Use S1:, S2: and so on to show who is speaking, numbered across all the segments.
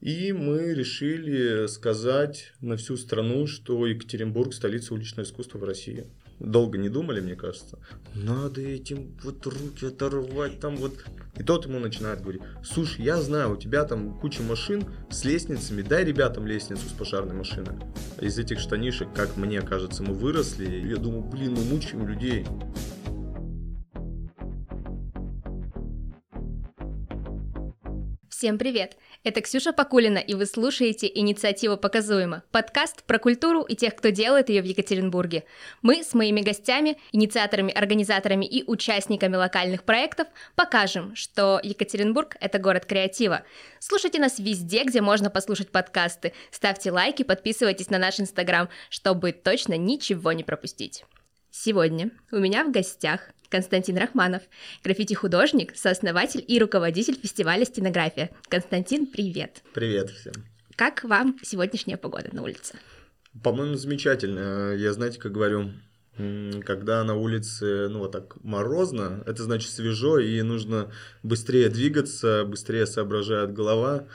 S1: И мы решили сказать на всю страну, что Екатеринбург – столица уличного искусства в России. Долго не думали, мне кажется. Надо этим вот руки оторвать, там вот. И тот ему начинает говорить, слушай, я знаю, у тебя там куча машин с лестницами, дай ребятам лестницу с пожарной машины. Из этих штанишек, как мне кажется, мы выросли. Я думаю, блин, мы мучаем людей.
S2: Всем привет! Это Ксюша Покулина, и вы слушаете «Инициатива показуема» – подкаст про культуру и тех, кто делает ее в Екатеринбурге. Мы с моими гостями, инициаторами, организаторами и участниками локальных проектов покажем, что Екатеринбург – это город креатива. Слушайте нас везде, где можно послушать подкасты. Ставьте лайки, подписывайтесь на наш Инстаграм, чтобы точно ничего не пропустить. Сегодня у меня в гостях Константин Рахманов, граффити-художник, сооснователь и руководитель фестиваля «Стенография». Константин, привет!
S1: Привет всем!
S2: Как вам сегодняшняя погода на улице?
S1: По-моему, замечательно. Я, знаете, как говорю, когда на улице, ну, вот так морозно, это значит свежо, и нужно быстрее двигаться, быстрее соображает голова,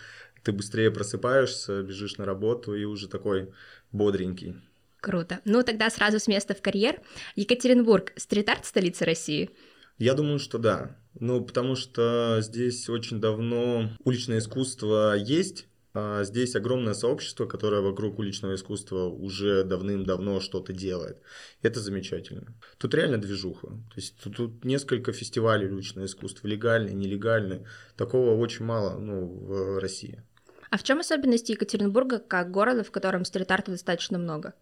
S1: ты быстрее просыпаешься, бежишь на работу и уже такой бодренький.
S2: Круто. Ну, тогда сразу с места в карьер. Екатеринбург – стрит-арт столица России?
S1: Я думаю, что да. Ну, потому что здесь очень давно уличное искусство есть, а здесь огромное сообщество, которое вокруг уличного искусства уже давным-давно что-то делает. Это замечательно. Тут реально движуха. То есть тут, тут несколько фестивалей уличного искусства, легальные, нелегальные. Такого очень мало ну, в России.
S2: А в чем особенности Екатеринбурга как города, в котором стрит-арта достаточно много?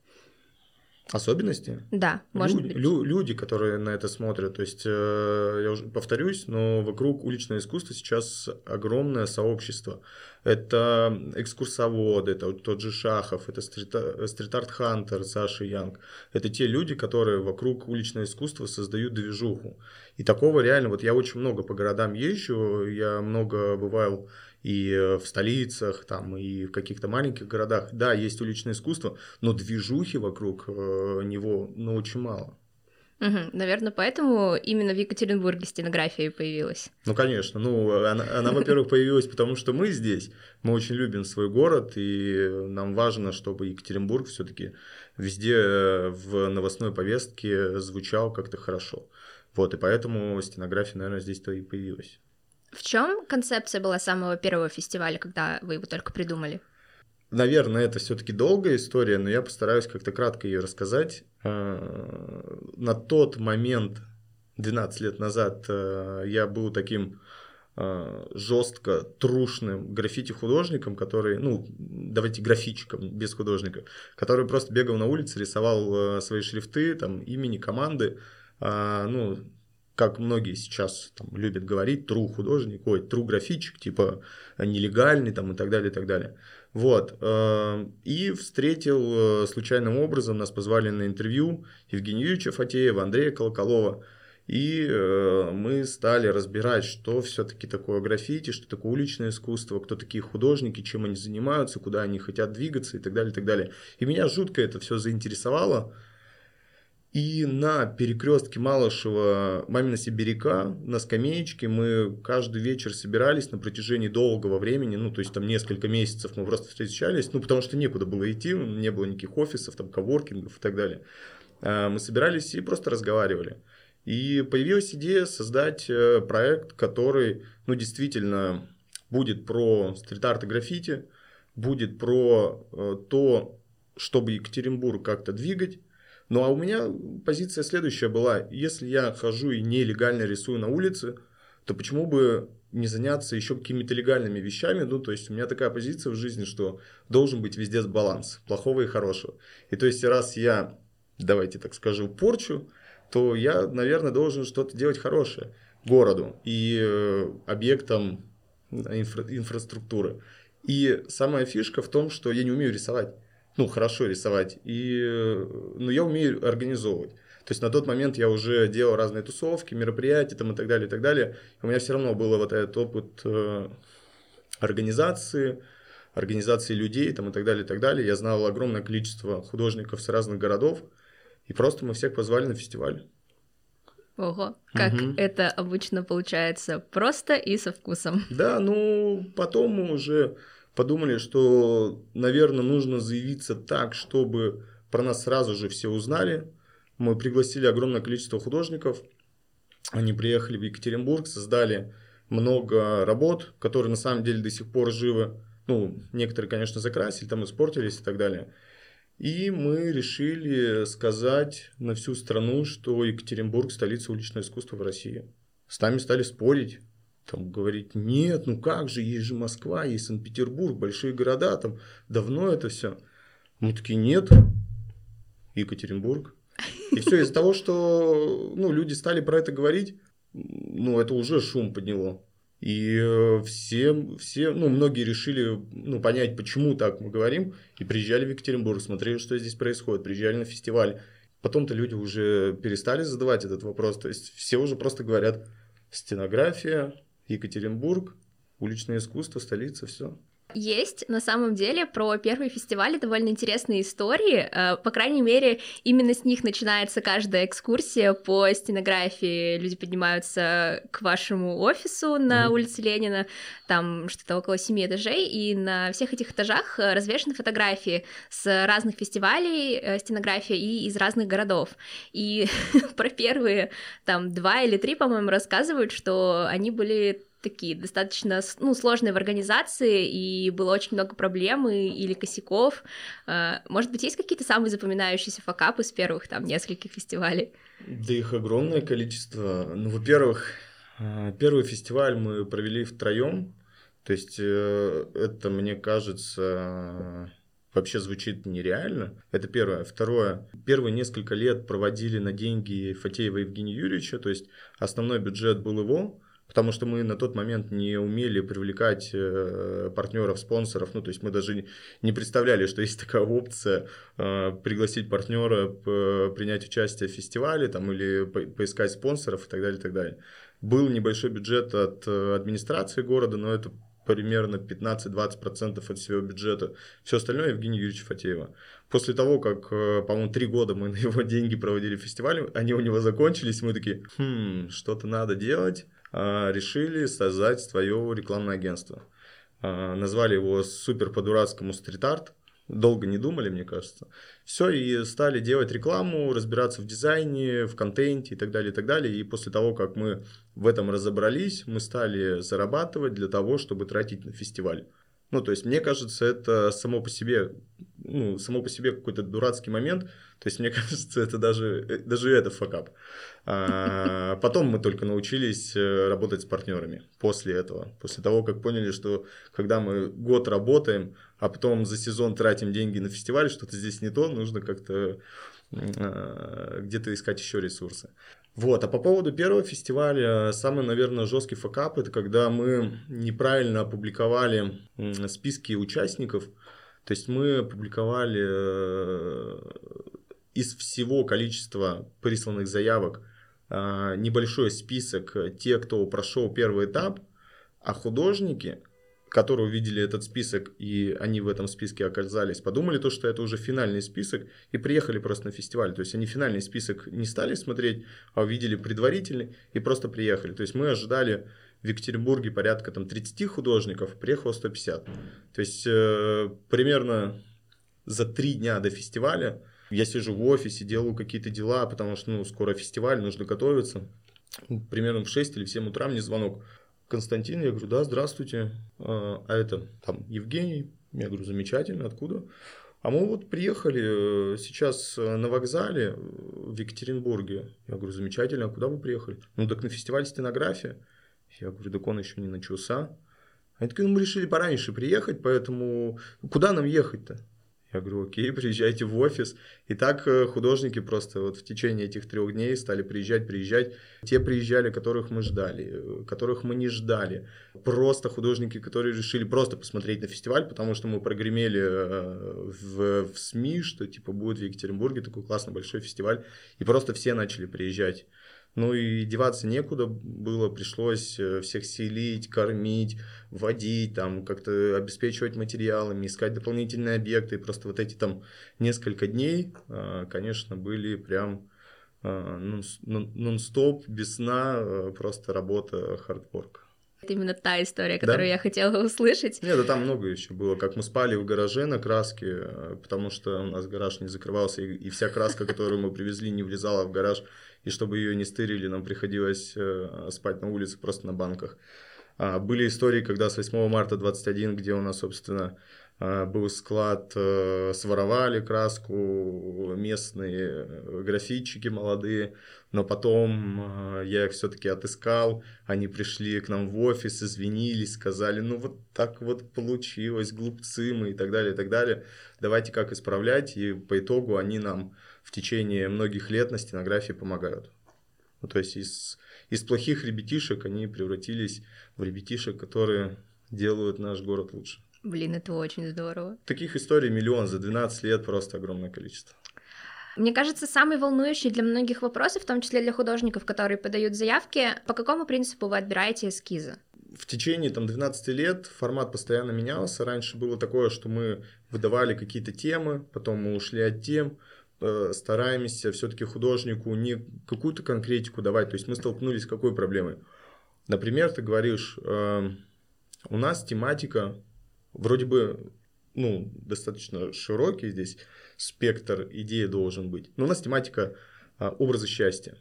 S1: Особенности?
S2: Да,
S1: люди, быть. Лю, люди, которые на это смотрят. То есть, э, я уже повторюсь, но вокруг уличного искусства сейчас огромное сообщество. Это экскурсоводы, это тот же Шахов, это стрит-арт Хантер, Саша Янг. Это те люди, которые вокруг уличного искусства создают движуху. И такого реально, вот я очень много по городам езжу, я много бывал и э, в столицах, там, и в каких-то маленьких городах. Да, есть уличное искусство, но движухи вокруг э, него, ну, очень мало.
S2: Угу. Наверное, поэтому именно в Екатеринбурге стенография появилась.
S1: Ну, конечно. Ну, она, она во-первых, появилась потому, что мы здесь. Мы очень любим свой город, и нам важно, чтобы Екатеринбург все-таки везде в новостной повестке звучал как-то хорошо. Вот, и поэтому стенография, наверное, здесь-то и появилась.
S2: В чем концепция была самого первого фестиваля, когда вы его только придумали?
S1: Наверное, это все-таки долгая история, но я постараюсь как-то кратко ее рассказать. Э, на тот момент, 12 лет назад, э, я был таким э, жестко трушным граффити-художником, который, ну, давайте графичиком, без художника, который просто бегал на улице, рисовал свои шрифты, там, имени команды, ну, как многие сейчас там, любят говорить, true художник, ой, true графичик, типа нелегальный там и так далее, и так далее. Вот. Э, и встретил э, случайным образом, нас позвали на интервью Евгения Юрьевича Фатеева, Андрея Колоколова. И э, мы стали разбирать, что все-таки такое граффити, что такое уличное искусство, кто такие художники, чем они занимаются, куда они хотят двигаться и так далее, и так далее. И меня жутко это все заинтересовало. И на перекрестке Малышева Мамина Сибиряка на скамеечке мы каждый вечер собирались на протяжении долгого времени, ну, то есть там несколько месяцев мы просто встречались, ну, потому что некуда было идти, не было никаких офисов, там, коворкингов и так далее. А, мы собирались и просто разговаривали. И появилась идея создать э, проект, который, ну, действительно будет про стрит-арт и граффити, будет про э, то, чтобы Екатеринбург как-то двигать, ну а у меня позиция следующая была. Если я хожу и нелегально рисую на улице, то почему бы не заняться еще какими-то легальными вещами? Ну, то есть у меня такая позиция в жизни, что должен быть везде баланс плохого и хорошего. И то есть раз я, давайте так скажу, порчу, то я, наверное, должен что-то делать хорошее городу и э, объектам инфра- инфраструктуры. И самая фишка в том, что я не умею рисовать ну, хорошо рисовать, и, ну, я умею организовывать. То есть на тот момент я уже делал разные тусовки, мероприятия там, и так далее, и так далее. И у меня все равно был вот этот опыт э, организации, организации людей там, и так далее, и так далее. Я знал огромное количество художников с разных городов, и просто мы всех позвали на фестиваль.
S2: Ого, как угу. это обычно получается, просто и со вкусом.
S1: Да, ну потом мы уже подумали, что, наверное, нужно заявиться так, чтобы про нас сразу же все узнали. Мы пригласили огромное количество художников. Они приехали в Екатеринбург, создали много работ, которые на самом деле до сих пор живы. Ну, некоторые, конечно, закрасили, там испортились и так далее. И мы решили сказать на всю страну, что Екатеринбург – столица уличного искусства в России. С нами стали спорить, там говорить, нет, ну как же, есть же Москва, есть Санкт-Петербург, большие города, там давно это все. Мы такие, нет, Екатеринбург. И все из-за того, что ну, люди стали про это говорить, ну, это уже шум подняло. И э, все, все, ну, многие решили, ну, понять, почему так мы говорим, и приезжали в Екатеринбург, смотрели, что здесь происходит, приезжали на фестиваль. Потом-то люди уже перестали задавать этот вопрос, то есть все уже просто говорят стенография, Екатеринбург, уличное искусство, столица, все.
S2: Есть на самом деле про первые фестивали довольно интересные истории. Э, по крайней мере, именно с них начинается каждая экскурсия по стенографии. Люди поднимаются к вашему офису на mm-hmm. улице Ленина, там что-то около семи этажей, и на всех этих этажах развешаны фотографии с разных фестивалей э, стенография и из разных городов. И про первые там два или три, по-моему, рассказывают, что они были такие достаточно ну, сложные в организации, и было очень много проблем или косяков. А, может быть, есть какие-то самые запоминающиеся факапы с первых там нескольких фестивалей?
S1: Да их огромное количество. Ну, во-первых, а, первый фестиваль мы провели втроем. То есть э, это, мне кажется, вообще звучит нереально. Это первое. Второе. Первые несколько лет проводили на деньги Фатеева Евгения Юрьевича, то есть основной бюджет был его, потому что мы на тот момент не умели привлекать э, партнеров, спонсоров, ну, то есть мы даже не представляли, что есть такая опция э, пригласить партнера, принять участие в фестивале там, или поискать спонсоров и так далее, и так далее. Был небольшой бюджет от э, администрации города, но это примерно 15-20% от всего бюджета. Все остальное Евгений Юрьевич Фатеева. После того, как, по-моему, три года мы на его деньги проводили фестиваль, они у него закончились, мы такие, хм, что-то надо делать. А, решили создать свое рекламное агентство. А, назвали его супер по-дурацкому стрит-арт. Долго не думали, мне кажется. Все, и стали делать рекламу, разбираться в дизайне, в контенте и так далее, и так далее. И после того, как мы в этом разобрались, мы стали зарабатывать для того, чтобы тратить на фестиваль. Ну, то есть, мне кажется, это само по себе, ну, само по себе какой-то дурацкий момент. То есть, мне кажется, это даже, э, даже это факап. А потом мы только научились э, работать с партнерами после этого. После того, как поняли, что когда мы год работаем, а потом за сезон тратим деньги на фестиваль, что-то здесь не то, нужно как-то а, где-то искать еще ресурсы. Вот, а по поводу первого фестиваля, самый, наверное, жесткий факап, это когда мы неправильно опубликовали списки участников, то есть мы опубликовали э, из всего количества присланных заявок а, небольшой список тех, кто прошел первый этап, а художники которые увидели этот список, и они в этом списке оказались, подумали то, что это уже финальный список, и приехали просто на фестиваль. То есть они финальный список не стали смотреть, а увидели предварительный и просто приехали. То есть мы ожидали в Екатеринбурге порядка там 30 художников, приехало 150. То есть э, примерно за три дня до фестиваля я сижу в офисе, делаю какие-то дела, потому что ну, скоро фестиваль, нужно готовиться. Примерно в 6 или в 7 утра мне звонок. Константин, я говорю, да, здравствуйте. А, а это там Евгений. Я говорю, замечательно, откуда? А мы вот приехали э, сейчас э, на вокзале в Екатеринбурге. Я говорю, замечательно, а куда вы приехали? Ну, так на фестиваль стенография. Я говорю, так он еще не начался. Они такие, ну, мы решили пораньше приехать, поэтому куда нам ехать-то? Я говорю, окей, приезжайте в офис. И так э, художники просто вот в течение этих трех дней стали приезжать, приезжать. Те приезжали, которых мы ждали, э, которых мы не ждали. Просто художники, которые решили просто посмотреть на фестиваль, потому что мы прогремели э, в, в СМИ, что типа будет в Екатеринбурге такой классный большой фестиваль. И просто все начали приезжать. Ну и деваться некуда было, пришлось э, всех селить, кормить, водить, там как-то обеспечивать материалами, искать дополнительные объекты. И просто вот эти там несколько дней, а, конечно, были прям а, нон-стоп, без сна, э, просто работа, хардворк.
S2: Это именно та история, которую
S1: Да?
S2: я хотела услышать.
S1: Нет, да там много еще было. Как мы спали в гараже на краске, э, потому что у нас гараж не закрывался, и, и вся краска, которую мы привезли, не влезала в гараж. И чтобы ее не стырили, нам приходилось э, спать на улице просто на банках. А, были истории, когда с 8 марта 21, где у нас, собственно, а, был склад, э, своровали краску местные э, графитчики молодые, но потом э, я их все-таки отыскал, они пришли к нам в офис, извинились, сказали, ну вот так вот получилось, глупцы мы и так далее, и так далее, давайте как исправлять, и по итогу они нам в течение многих лет на стенографии помогают. Ну, то есть из, из плохих ребятишек они превратились в ребятишек, которые делают наш город лучше.
S2: Блин, это очень здорово.
S1: Таких историй миллион, за 12 лет просто огромное количество.
S2: Мне кажется, самый волнующий для многих вопросов, в том числе для художников, которые подают заявки, по какому принципу вы отбираете эскизы?
S1: В течение там, 12 лет формат постоянно менялся. Раньше было такое, что мы выдавали какие-то темы, потом мы ушли от тем, стараемся все-таки художнику не какую-то конкретику давать. То есть мы столкнулись с какой проблемой? Например, ты говоришь, э, у нас тематика вроде бы ну, достаточно широкий здесь спектр идеи должен быть. Но у нас тематика а, образа счастья.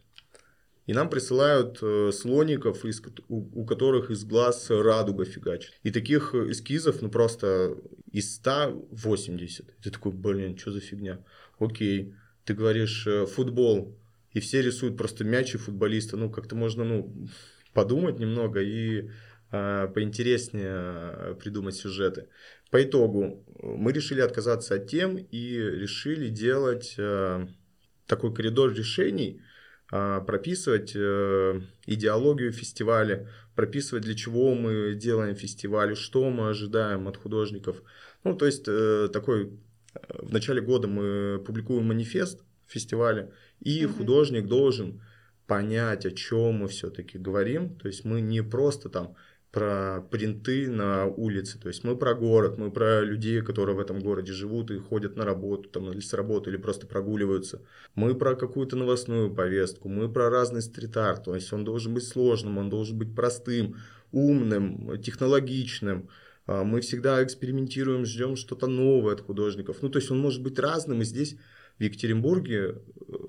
S1: И нам присылают э, слоников, у, которых из глаз радуга фигачит. И таких эскизов, ну просто из 180. И ты такой, блин, что за фигня? Окей. Ты говоришь э, футбол, и все рисуют просто мяч и футболиста. Ну, как-то можно, ну, подумать немного и э, поинтереснее придумать сюжеты. По итогу мы решили отказаться от тем и решили делать э, такой коридор решений, э, прописывать э, идеологию фестиваля, прописывать, для чего мы делаем фестиваль, что мы ожидаем от художников. Ну, то есть э, такой в начале года мы публикуем манифест фестиваля, и mm-hmm. художник должен понять, о чем мы все-таки говорим. То есть мы не просто там про принты на улице. То есть мы про город, мы про людей, которые в этом городе живут и ходят на работу, там, или с работы, или просто прогуливаются. Мы про какую-то новостную повестку, мы про разный стрит-арт. То есть он должен быть сложным, он должен быть простым, умным, технологичным. Мы всегда экспериментируем, ждем что-то новое от художников. Ну, то есть он может быть разным, и здесь в Екатеринбурге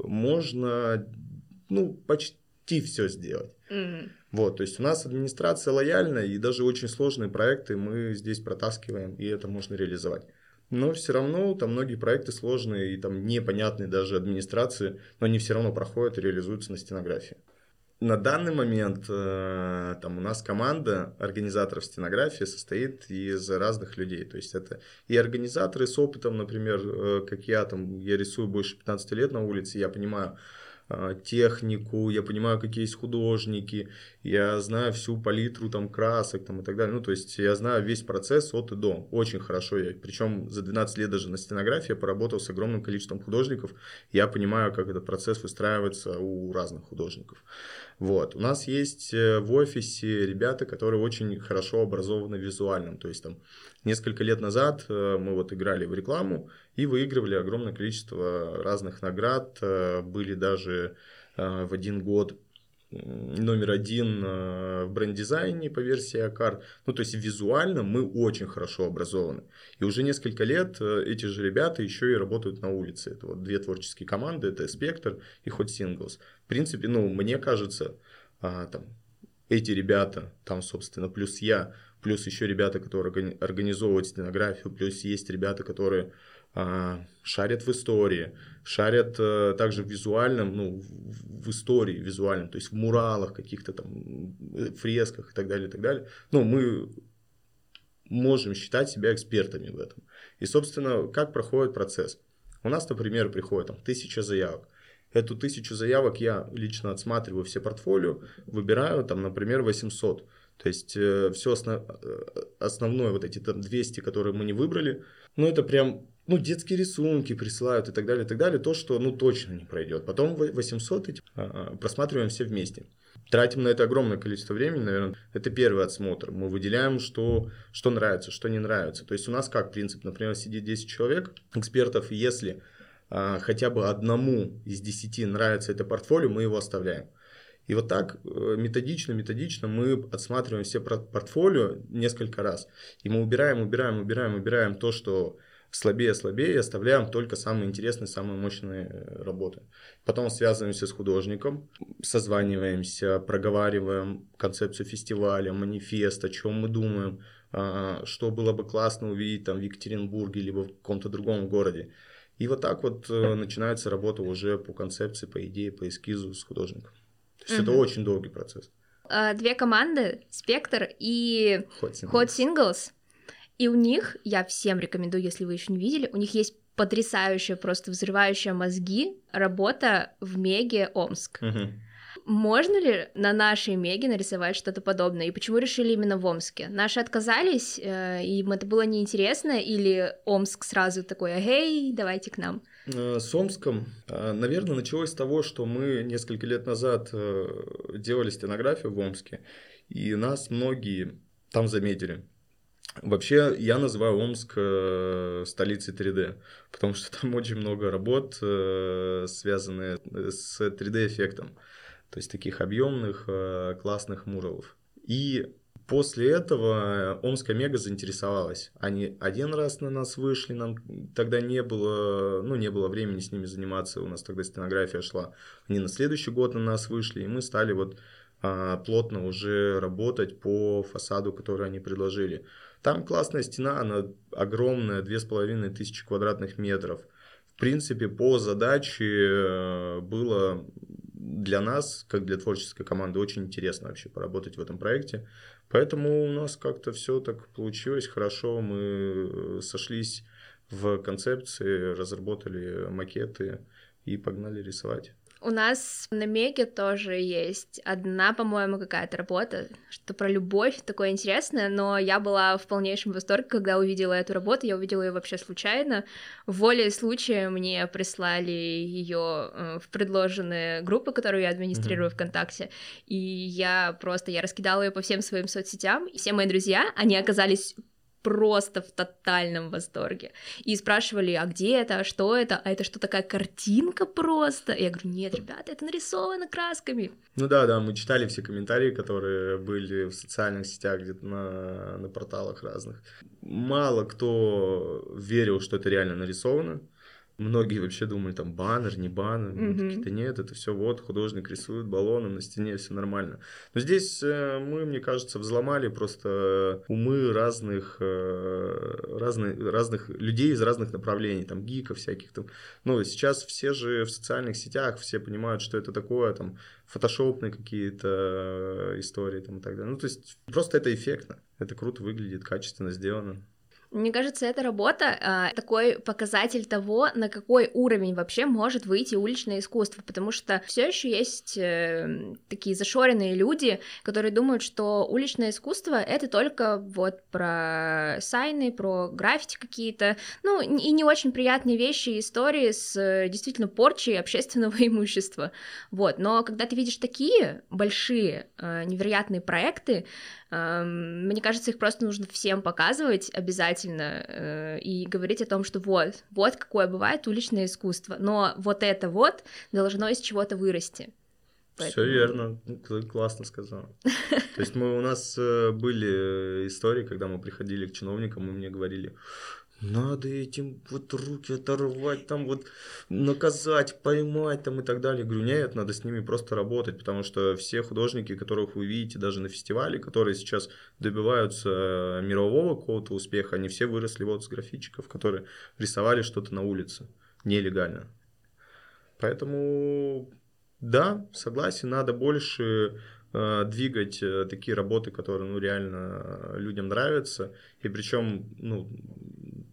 S1: можно ну, почти все сделать.
S2: Mm-hmm.
S1: Вот, то есть у нас администрация лояльна, и даже очень сложные проекты мы здесь протаскиваем, и это можно реализовать. Но все равно там многие проекты сложные и там непонятные даже администрации, но они все равно проходят и реализуются на стенографии. На данный момент э, там у нас команда организаторов стенографии состоит из разных людей. То есть это и организаторы с опытом, например, э, как я, там, я рисую больше 15 лет на улице, я понимаю, технику, я понимаю, какие есть художники, я знаю всю палитру там красок там, и так далее. Ну, то есть я знаю весь процесс от и до. Очень хорошо. Я, причем за 12 лет даже на стенографии я поработал с огромным количеством художников. Я понимаю, как этот процесс выстраивается у разных художников. Вот. У нас есть в офисе ребята, которые очень хорошо образованы визуальным. То есть там несколько лет назад мы вот играли в рекламу и выигрывали огромное количество разных наград. Были даже в один год номер один в бренд-дизайне по версии Акар. Ну, то есть визуально мы очень хорошо образованы. И уже несколько лет эти же ребята еще и работают на улице. Это вот две творческие команды, это Спектр и Hot Singles. В принципе, ну, мне кажется, там, эти ребята, там, собственно, плюс я, плюс еще ребята, которые организовывают стенографию, плюс есть ребята, которые а, шарят в истории, шарят а, также в визуальном, ну, в, истории визуальном, то есть в муралах каких-то там, фресках и так далее, и так далее. Ну, мы можем считать себя экспертами в этом. И, собственно, как проходит процесс? У нас, например, приходит там тысяча заявок. Эту тысячу заявок я лично отсматриваю все портфолио, выбираю там, например, 800. То есть э, все основ... основное, вот эти там 200, которые мы не выбрали, ну это прям ну, детские рисунки присылают и так далее, и так далее, то, что, ну, точно не пройдет. Потом 800 эти, а, просматриваем все вместе. Тратим на это огромное количество времени, наверное. Это первый отсмотр. Мы выделяем, что, что нравится, что не нравится. То есть у нас как принцип, например, сидит 10 человек, экспертов, если а, хотя бы одному из 10 нравится это портфолио, мы его оставляем. И вот так э, методично, методично мы отсматриваем все портфолио несколько раз. И мы убираем, убираем, убираем, убираем то, что слабее, слабее, и оставляем только самые интересные, самые мощные э, работы. Потом связываемся с художником, созваниваемся, проговариваем концепцию фестиваля, манифест, о чем мы думаем, а, что было бы классно увидеть там в Екатеринбурге, либо в каком-то другом городе. И вот так вот э, начинается работа уже по концепции, по идее, по эскизу с художником. То есть угу. это очень долгий процесс.
S2: А, две команды, Спектр и Hot Singles. И у них, я всем рекомендую, если вы еще не видели, у них есть потрясающая, просто взрывающая мозги работа в Меге Омск. Угу. Можно ли на нашей Меге нарисовать что-то подобное? И почему решили именно в Омске? Наши отказались, э, им это было неинтересно, или Омск сразу такой, эй, давайте к нам?
S1: Э, с Омском, э, наверное, началось с того, что мы несколько лет назад делали стенографию в Омске, и нас многие там заметили. Вообще, я называю Омск э, столицей 3D, потому что там очень много работ, э, связанных с 3D-эффектом, то есть таких объемных, э, классных муралов. И после этого Омская Мега заинтересовалась. Они один раз на нас вышли, нам тогда не было, ну, не было времени с ними заниматься, у нас тогда стенография шла. Они на следующий год на нас вышли, и мы стали вот а, плотно уже работать по фасаду, который они предложили. Там классная стена, она огромная, две с половиной тысячи квадратных метров. В принципе, по задаче э, было для нас, как для творческой команды, очень интересно вообще поработать в этом проекте. Поэтому у нас как-то все так получилось хорошо. Мы э, сошлись в концепции, разработали макеты и погнали рисовать.
S2: У нас на Меге тоже есть одна, по-моему, какая-то работа, что про любовь, такое интересное, но я была в полнейшем восторге, когда увидела эту работу, я увидела ее вообще случайно. В воле случая мне прислали ее э, в предложенные группы, которые я администрирую mm-hmm. ВКонтакте, и я просто, я раскидала ее по всем своим соцсетям, и все мои друзья, они оказались просто в тотальном восторге. И спрашивали, а где это, а что это, а это что, такая картинка просто? И я говорю, нет, ребята, это нарисовано красками.
S1: Ну да, да, мы читали все комментарии, которые были в социальных сетях, где-то на, на порталах разных. Мало кто верил, что это реально нарисовано. Многие вообще думали, там, баннер, не баннер. Mm-hmm. Какие-то нет, это все вот, художник рисует баллоном на стене, все нормально. Но здесь э, мы, мне кажется, взломали просто умы разных, э, разных, разных людей из разных направлений, там, гиков всяких. Там. Ну, сейчас все же в социальных сетях, все понимают, что это такое, там, фотошопные какие-то э, истории там и так далее. Ну, то есть, просто это эффектно. Это круто выглядит, качественно сделано.
S2: Мне кажется, эта работа э, такой показатель того, на какой уровень вообще может выйти уличное искусство, потому что все еще есть э, такие зашоренные люди, которые думают, что уличное искусство это только вот про сайны, про граффити какие-то, ну и не очень приятные вещи, истории с э, действительно порчей общественного имущества, вот. Но когда ты видишь такие большие э, невероятные проекты, мне кажется, их просто нужно всем показывать обязательно э, и говорить о том, что вот, вот какое бывает уличное искусство, но вот это вот должно из чего-то вырасти.
S1: Поэтому... Все верно, классно сказал. То есть мы у нас э, были истории, когда мы приходили к чиновникам, и мне говорили, надо этим вот руки оторвать, там вот наказать, поймать там и так далее. Говорю, нет, надо с ними просто работать, потому что все художники, которых вы видите даже на фестивале, которые сейчас добиваются мирового какого-то успеха, они все выросли вот с графичиков, которые рисовали что-то на улице нелегально. Поэтому да, согласен, надо больше э, двигать э, такие работы, которые ну, реально людям нравятся. И причем ну,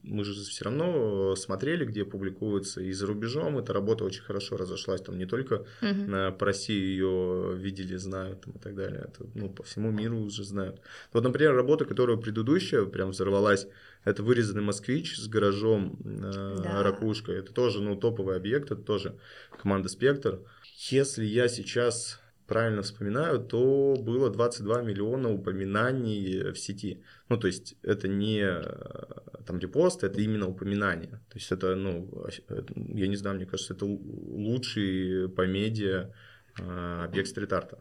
S1: мы же все равно смотрели, где публикуется, и за рубежом эта работа очень хорошо разошлась, там не только uh-huh. по России ее видели, знают там, и так далее, это, ну, по всему миру уже знают. Вот, например, работа, которая предыдущая прям взорвалась, это вырезанный москвич с гаражом э, да. ракушкой, это тоже, ну, топовый объект, это тоже команда Спектр. Если я сейчас правильно вспоминаю, то было 22 миллиона упоминаний в сети. Ну, то есть это не э, там репост, это именно упоминание. То есть это, ну, я не знаю, мне кажется, это лучший по медиа э, объект стрит-арта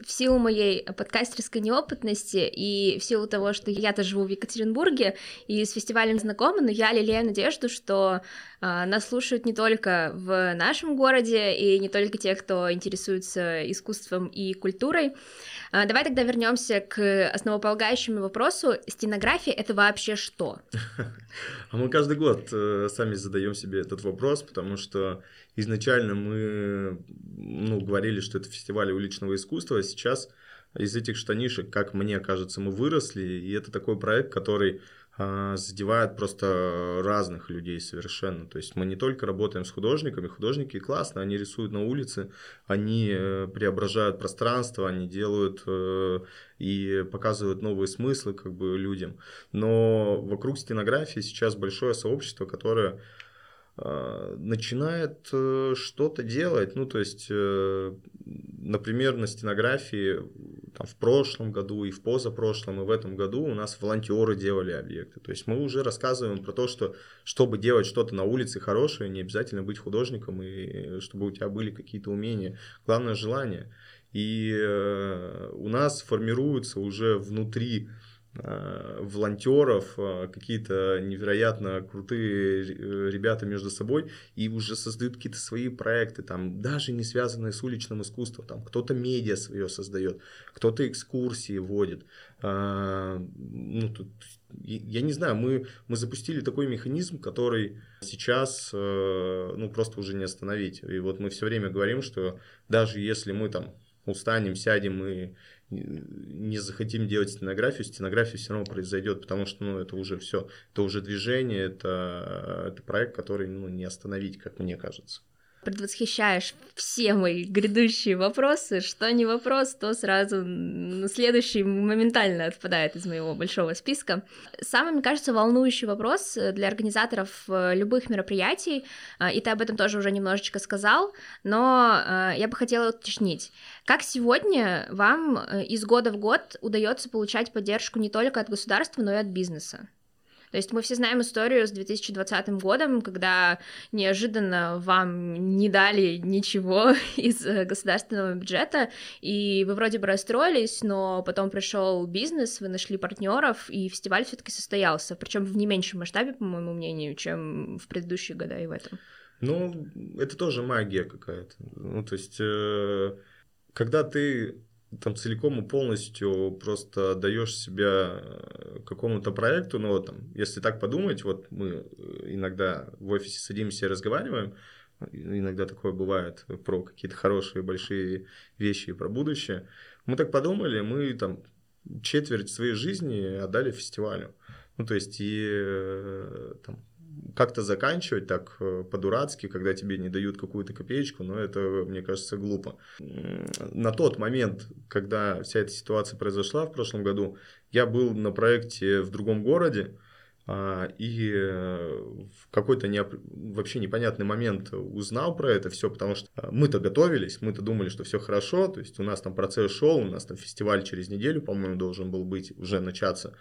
S2: в силу моей подкастерской неопытности и в силу того, что я-то живу в Екатеринбурге и с фестивалем знакома, но я лелею надежду, что э, нас слушают не только в нашем городе и не только те, кто интересуется искусством и культурой. Э, давай тогда вернемся к основополагающему вопросу. Стенография — это вообще что?
S1: А мы каждый год э, сами задаем себе этот вопрос, потому что изначально мы ну, говорили, что это фестиваль уличного искусства, а сейчас из этих штанишек, как мне кажется, мы выросли, и это такой проект, который а, задевает просто разных людей совершенно. То есть мы не только работаем с художниками, художники классно, они рисуют на улице, они э, преображают пространство, они делают э, и показывают новые смыслы как бы людям. Но вокруг стенографии сейчас большое сообщество, которое а, начинает э, что-то делать. Ну, то есть, э, например, на стенографии там, в прошлом году и в позапрошлом, и в этом году у нас волонтеры делали объекты. То есть мы уже рассказываем про то, что чтобы делать что-то на улице хорошее, не обязательно быть художником, и чтобы у тебя были какие-то умения. Главное желание. И э, у нас формируются уже внутри волонтеров, э, какие-то невероятно крутые э, ребята между собой и уже создают какие-то свои проекты, там, даже не связанные с уличным искусством, там, кто-то медиа свое создает, кто-то экскурсии вводит. Ну, тут, я не знаю, мы, мы запустили такой механизм, который сейчас, ну, просто уже не остановить. И вот мы все время говорим, что даже если мы там устанем, сядем и не захотим делать стенографию, стенография все равно произойдет, потому что ну, это уже все, это уже движение, это, это проект, который ну, не остановить, как мне кажется
S2: предвосхищаешь все мои грядущие вопросы. Что не вопрос, то сразу следующий моментально отпадает из моего большого списка. Самый, мне кажется, волнующий вопрос для организаторов э, любых мероприятий, э, и ты об этом тоже уже немножечко сказал, но э, я бы хотела уточнить. Как сегодня вам из года в год удается получать поддержку не только от государства, но и от бизнеса? То есть мы все знаем историю с 2020 годом, когда неожиданно вам не дали ничего из э, государственного бюджета, и вы вроде бы расстроились, но потом пришел бизнес, вы нашли партнеров, и фестиваль все-таки состоялся, причем в не меньшем масштабе, по моему мнению, чем в предыдущие года и в этом.
S1: Ну, это тоже магия какая-то. Ну, то есть, э, когда ты там целиком и полностью просто даешь себя э, какому-то проекту, но там, если так подумать, вот мы э, иногда в офисе садимся и разговариваем, иногда такое бывает про какие-то хорошие большие вещи про будущее. Мы так подумали, мы там четверть своей жизни отдали фестивалю. Ну, то есть, и э, там, как-то заканчивать так э, по-дурацки, когда тебе не дают какую-то копеечку, но это, мне кажется, глупо. На тот момент, когда вся эта ситуация произошла в прошлом году, я был на проекте в другом городе, а, и э, в какой-то не, вообще непонятный момент узнал про это все, потому что э, мы-то готовились, мы-то думали, что все хорошо, то есть у нас там процесс шел, у нас там фестиваль через неделю, по-моему, должен был быть, уже начаться.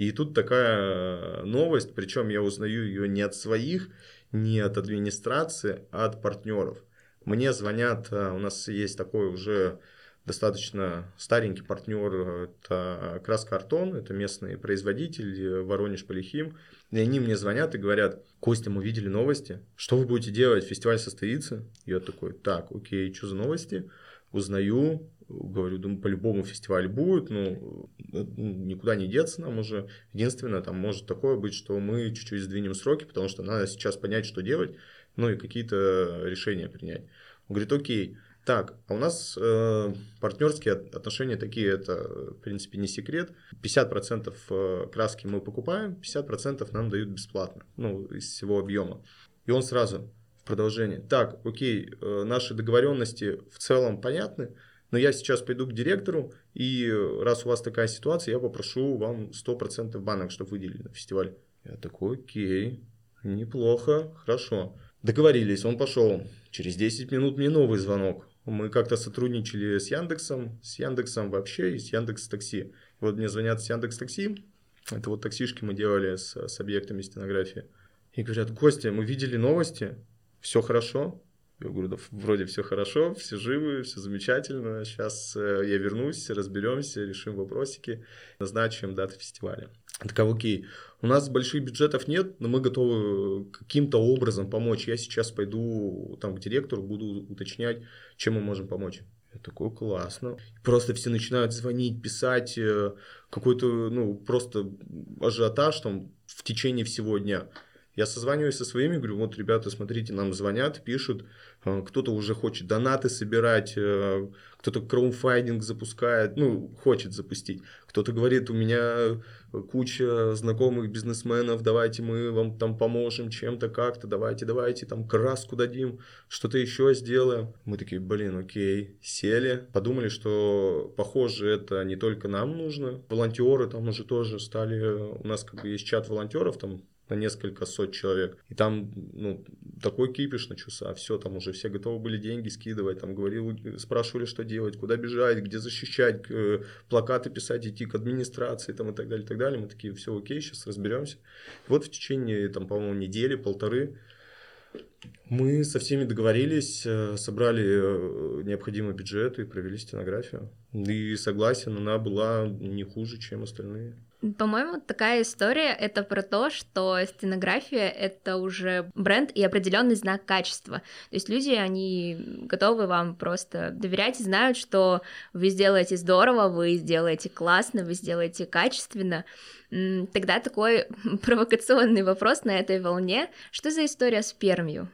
S1: И тут такая новость, причем я узнаю ее не от своих, не от администрации, а от партнеров. Мне звонят, э, у нас есть такой уже достаточно старенький партнер, это Краскартон, это местный производитель, Воронеж Полихим. И они мне звонят и говорят, Костя, мы видели новости, что вы будете делать, фестиваль состоится? Я такой, так, окей, что за новости? Узнаю, говорю, думаю, по-любому фестиваль будет, ну, никуда не деться нам уже. Единственное, там может такое быть, что мы чуть-чуть сдвинем сроки, потому что надо сейчас понять, что делать, ну и какие-то решения принять. Он говорит, окей, так, а у нас э, партнерские отношения такие, это, в принципе, не секрет. 50% э, краски мы покупаем, 50% нам дают бесплатно, ну, из всего объема. И он сразу продолжение. Так, окей, э, наши договоренности в целом понятны, но я сейчас пойду к директору, и раз у вас такая ситуация, я попрошу вам 100% банок, чтобы выделили на фестиваль. Я такой, окей, неплохо, хорошо. Договорились, он пошел. Через 10 минут мне новый звонок. Мы как-то сотрудничали с Яндексом, с Яндексом вообще и с Яндекс Такси. Вот мне звонят с Яндекс Такси, это вот таксишки мы делали с, с объектами стенографии. И говорят, Костя, мы видели новости, все хорошо, Я говорю, да вроде все хорошо, все живы, все замечательно. Сейчас э, я вернусь, разберемся, решим вопросики, назначим даты фестиваля. Такая, окей, у нас больших бюджетов нет, но мы готовы каким-то образом помочь. Я сейчас пойду там к директору, буду уточнять, чем мы можем помочь. Я такой, классно. Просто все начинают звонить, писать, э, какой-то, ну, просто ажиотаж там в течение всего дня. Я созваниваюсь со своими, говорю, вот, ребята, смотрите, нам звонят, пишут, э, кто-то уже хочет донаты собирать, э, кто-то краудфандинг запускает, ну, хочет запустить. Кто-то говорит, у меня куча знакомых бизнесменов, давайте мы вам там поможем чем-то как-то, давайте, давайте, там краску дадим, что-то еще сделаем. Мы такие, блин, окей, сели, подумали, что, похоже, это не только нам нужно. Волонтеры там уже тоже стали, у нас как бы есть чат волонтеров, там на несколько сот человек. И там, ну, такой кипиш начался, все, там уже все готовы были деньги скидывать, там говорил, спрашивали, что делать, куда бежать, где защищать, э, плакаты писать, идти к администрации, там и так далее, и так далее. Мы такие, все окей, сейчас разберемся. И вот в течение, там, по-моему, недели, полторы, мы со всеми договорились, э, собрали э, необходимый бюджет и провели стенографию. И согласен, она была не хуже, чем остальные.
S2: По-моему, такая история — это про то, что стенография — это уже бренд и определенный знак качества. То есть люди, они готовы вам просто доверять и знают, что вы сделаете здорово, вы сделаете классно, вы сделаете качественно. Тогда такой провокационный вопрос на этой волне. Что за история с Пермью?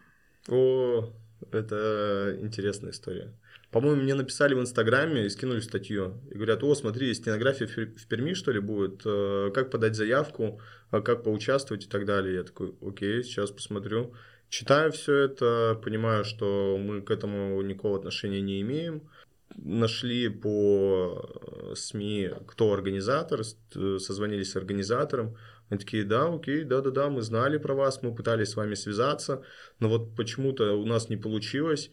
S1: О, это интересная история. По-моему, мне написали в Инстаграме и скинули статью. И говорят, о, смотри, стенография в Перми, что ли, будет, э, как подать заявку, а как поучаствовать и так далее. Я такой, окей, сейчас посмотрю. Читаю все это, понимаю, что мы к этому никакого отношения не имеем. Нашли по э, СМИ, кто организатор, э, созвонились с организатором. Они такие, да, окей, да-да-да, мы знали про вас, мы пытались с вами связаться, но вот почему-то у нас не получилось.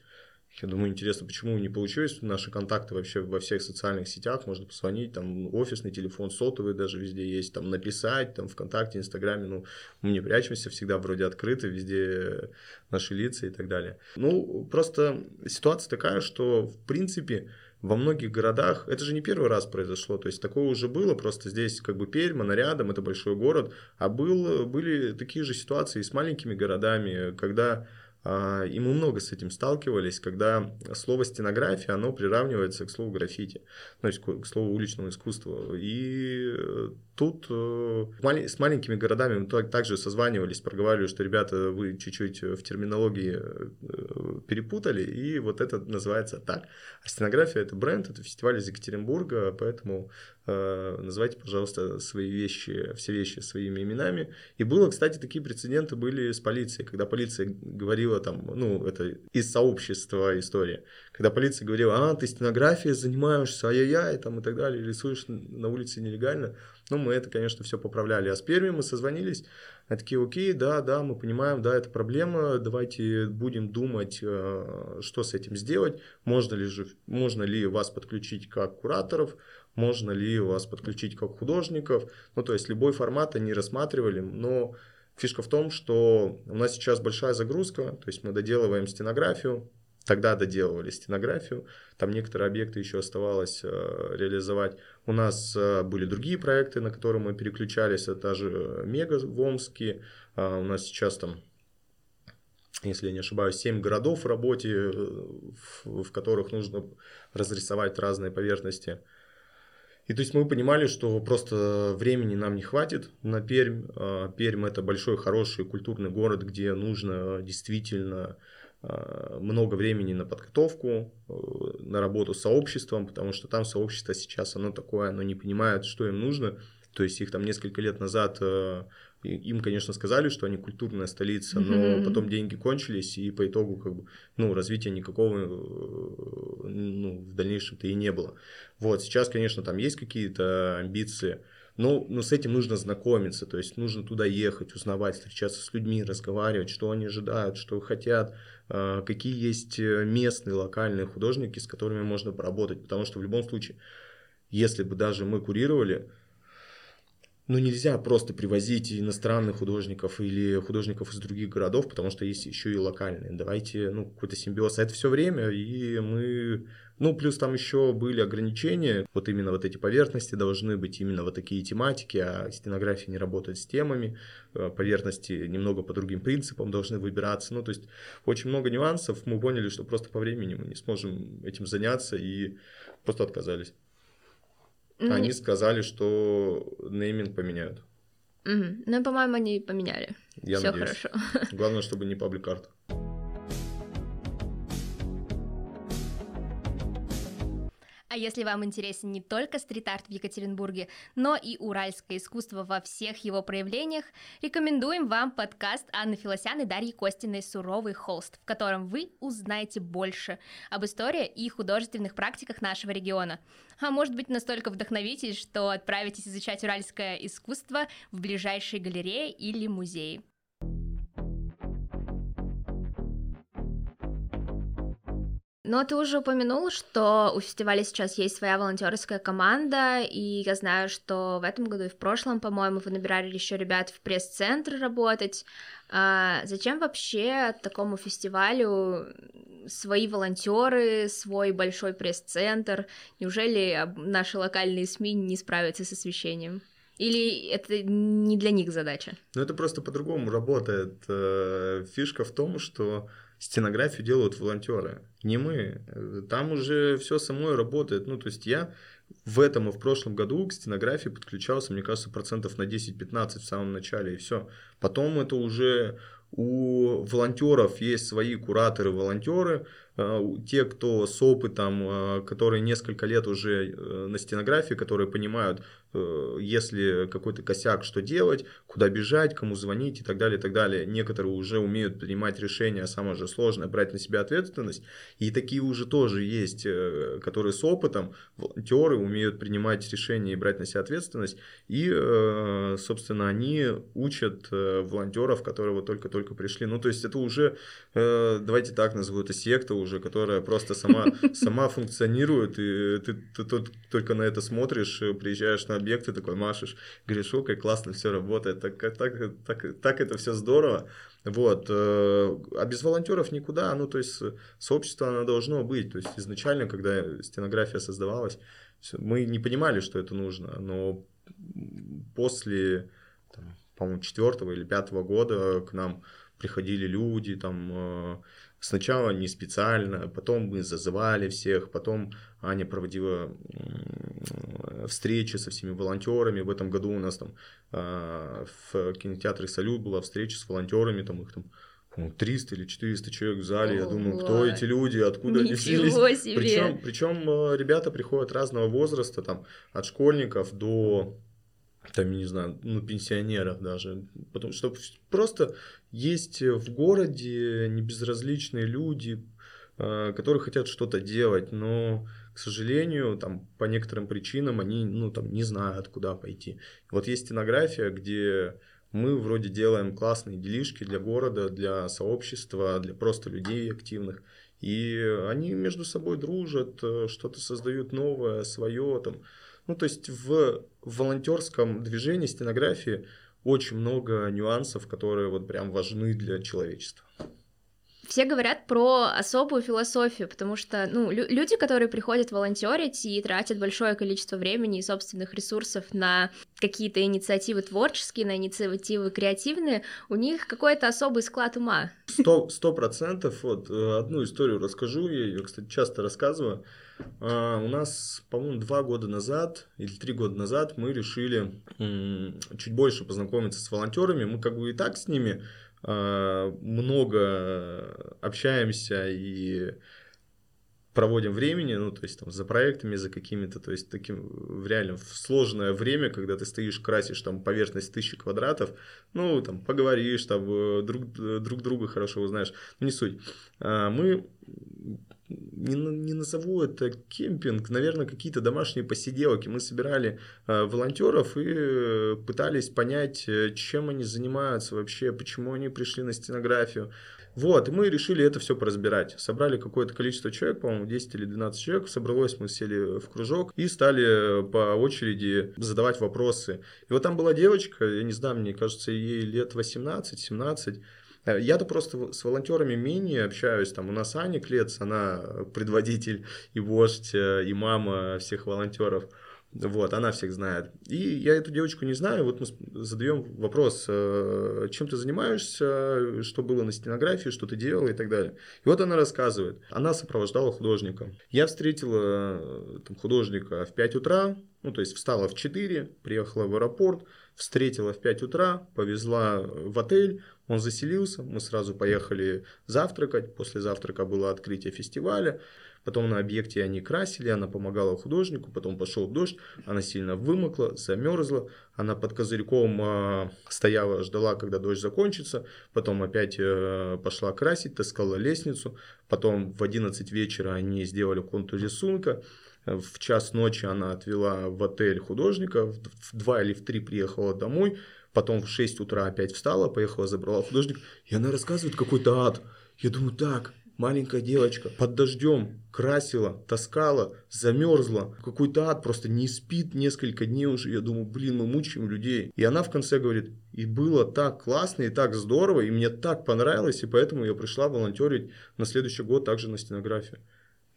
S1: Я думаю, интересно, почему не получилось. Наши контакты вообще во всех социальных сетях. Можно позвонить, там офисный телефон, сотовый даже везде есть. Там написать, там ВКонтакте, Инстаграме. Ну, мы не прячемся, всегда вроде открыты, везде наши лица и так далее. Ну, просто ситуация такая, что, в принципе, во многих городах, это же не первый раз произошло, то есть такое уже было, просто здесь как бы Пермь, она это большой город, а был, были такие же ситуации с маленькими городами, когда и мы много с этим сталкивались, когда слово стенография, оно приравнивается к слову граффити, ну, то есть к слову уличного искусства. И э, тут э, с маленькими городами мы также созванивались, проговаривали, что, ребята, вы чуть-чуть в терминологии э, перепутали, и вот это называется так. А стенография – это бренд, это фестиваль из Екатеринбурга, поэтому называйте, пожалуйста, свои вещи, все вещи своими именами. И было, кстати, такие прецеденты были с полицией, когда полиция говорила там, ну, это из сообщества история, когда полиция говорила, а, ты стенографией занимаешься, ай-яй-яй, там и так далее, рисуешь на улице нелегально. Ну, мы это, конечно, все поправляли. А с первыми мы созвонились, они такие, окей, да, да, мы понимаем, да, это проблема, давайте будем думать, э, что с этим сделать, можно ли, же, можно ли вас подключить как кураторов, можно ли вас подключить как художников. Ну, то есть любой формат они рассматривали, но фишка в том, что у нас сейчас большая загрузка, то есть мы доделываем стенографию, тогда доделывали стенографию, там некоторые объекты еще оставалось э, реализовать. У нас э, были другие проекты, на которые мы переключались, это же Мега в Омске, э, у нас сейчас там если я не ошибаюсь, 7 городов в работе, э, в, в которых нужно разрисовать разные поверхности. И то есть мы понимали, что просто времени нам не хватит на Пермь. А, Пермь это большой, хороший культурный город, где нужно действительно а, много времени на подготовку, э, на работу с сообществом, потому что там сообщество сейчас, оно такое, оно не понимает, что им нужно. То есть их там несколько лет назад им, конечно, сказали, что они культурная столица, но mm-hmm. потом деньги кончились, и по итогу как бы, ну, развития никакого э, ну, в дальнейшем-то и не было. Вот, сейчас, конечно, там есть какие-то амбиции, но, но с этим нужно знакомиться, то есть нужно туда ехать, узнавать, встречаться с людьми, разговаривать, что они ожидают, что хотят, э, какие есть э, местные, локальные художники, с которыми можно поработать, потому что в любом случае, если бы даже мы курировали, ну, нельзя просто привозить иностранных художников или художников из других городов, потому что есть еще и локальные. Давайте, ну, какой-то симбиоз. А это все время, и мы... Ну, плюс там еще были ограничения. Вот именно вот эти поверхности должны быть именно вот такие тематики, а стенография не работает с темами. Э, поверхности немного по другим принципам должны выбираться. Ну, то есть очень много нюансов. Мы поняли, что просто по времени мы не сможем этим заняться и просто отказались. Ну, они сказали, что нейминг поменяют.
S2: Угу. Ну, по-моему, они поменяли. Я Все хорошо.
S1: Главное, чтобы не паблик-арт.
S2: А если вам интересен не только стрит-арт в Екатеринбурге, но и уральское искусство во всех его проявлениях, рекомендуем вам подкаст Анны Филосян и Дарьи Костиной «Суровый холст», в котором вы узнаете больше об истории и художественных практиках нашего региона. А может быть, настолько вдохновитесь, что отправитесь изучать уральское искусство в ближайшие галереи или музеи. Но ты уже упомянул, что у фестиваля сейчас есть своя волонтерская команда, и я знаю, что в этом году и в прошлом, по-моему, вы набирали еще ребят в пресс-центр работать. А зачем вообще такому фестивалю свои волонтеры, свой большой пресс-центр? Неужели наши локальные СМИ не справятся с освещением? Или это не для них задача?
S1: Ну, это просто по-другому работает. Э, фишка в том, что стенографию делают волонтеры, не мы. Там уже все самой работает. Ну, то есть я в этом и в прошлом году к стенографии подключался, мне кажется, процентов на 10-15 в самом начале, и все. Потом это уже у волонтеров есть свои кураторы-волонтеры, Э, те, кто с опытом, э, которые несколько лет уже э, на стенографии, которые понимают, если какой-то косяк, что делать, куда бежать, кому звонить и так далее, и так далее. Некоторые уже умеют принимать решения, а самое же сложное, брать на себя ответственность. И такие уже тоже есть, которые с опытом, волонтеры умеют принимать решения и брать на себя ответственность. И, собственно, они учат волонтеров, которые вот только-только пришли. Ну, то есть это уже, давайте так назову, это секта уже, которая просто сама, сама функционирует, и ты, ты тут только на это смотришь, приезжаешь на объект, ты такой машешь, говоришь, о, как классно все работает, так, так, так, так это все здорово. Вот. Э, а без волонтеров никуда, ну, то есть сообщество оно должно быть. То есть изначально, когда стенография создавалась, мы не понимали, что это нужно, но после, там, по-моему, четвертого или пятого года к нам приходили люди, там, э, Сначала не специально, потом мы зазывали всех, потом Аня проводила встречи со всеми волонтерами. В этом году у нас там а, в кинотеатре «Салют» была встреча с волонтерами, там их там 300 или 400 человек в зале. О, я думаю, кто эти люди, откуда они взялись. Причем, причем э, ребята приходят разного возраста, там, от школьников до там, не знаю, ну, пенсионеров даже. Потому что просто есть в городе небезразличные люди, э, которые хотят что-то делать, но, к сожалению, там, по некоторым причинам они, ну, там, не знают, куда пойти. Вот есть стенография, где мы вроде делаем классные делишки для города, для сообщества, для просто людей активных. И они между собой дружат, э, что-то создают новое, свое, там, ну, то есть в волонтерском движении стенографии очень много нюансов, которые вот прям важны для человечества.
S2: Все говорят про особую философию, потому что, ну, лю- люди, которые приходят волонтерить и тратят большое количество времени и собственных ресурсов на какие-то инициативы творческие, на инициативы креативные, у них какой-то особый склад ума.
S1: Сто процентов. Вот э, одну историю расскажу, я ее, кстати, часто рассказываю. А, у нас, по-моему, два года назад или три года назад мы решили чуть больше познакомиться с волонтерами. Мы как бы и так с ними а, много общаемся и проводим времени, ну, то есть там за проектами, за какими-то, то есть таким в реально в сложное время, когда ты стоишь, красишь там поверхность тысячи квадратов, ну, там поговоришь, там э, друг, друг друга хорошо узнаешь, ну, не суть. А, мы не, не назову это кемпинг, наверное, какие-то домашние посиделки. Мы собирали э, волонтеров и э, пытались понять, э, чем они занимаются вообще, почему они пришли на стенографию. Вот, и мы решили это все поразбирать. Собрали какое-то количество человек, по-моему, 10 или 12 человек. Собралось, мы сели в кружок и стали по очереди задавать вопросы. И вот там была девочка, я не знаю, мне кажется, ей лет 18-17. Э, я-то просто с волонтерами менее общаюсь. Там у нас Аня Клец, она предводитель и вождь, э, и мама всех волонтеров. Вот, она всех знает. И я эту девочку не знаю. Вот мы задаем вопрос, э, чем ты занимаешься, что было на стенографии, что ты делала и так далее. И вот она рассказывает. Она сопровождала художника. Я встретила там, художника в 5 утра, ну, то есть встала в 4, приехала в аэропорт, встретила в 5 утра, повезла в отель, он заселился, мы сразу поехали завтракать, после завтрака было открытие фестиваля, потом на объекте они красили, она помогала художнику, потом пошел дождь, она сильно вымокла, замерзла, она под козырьком э, стояла, ждала, когда дождь закончится, потом опять э, пошла красить, таскала лестницу, потом в 11 вечера они сделали контур рисунка, в час ночи она отвела в отель художника, в 2 или в 3 приехала домой, Потом в 6 утра опять встала, поехала, забрала художник, и она рассказывает какой-то ад. Я думаю, так, маленькая девочка под дождем красила, таскала, замерзла. Какой-то ад просто не спит несколько дней уже. Я думаю, блин, мы мучаем людей. И она в конце говорит, и было так классно, и так здорово, и мне так понравилось, и поэтому я пришла волонтерить на следующий год также на стенографию.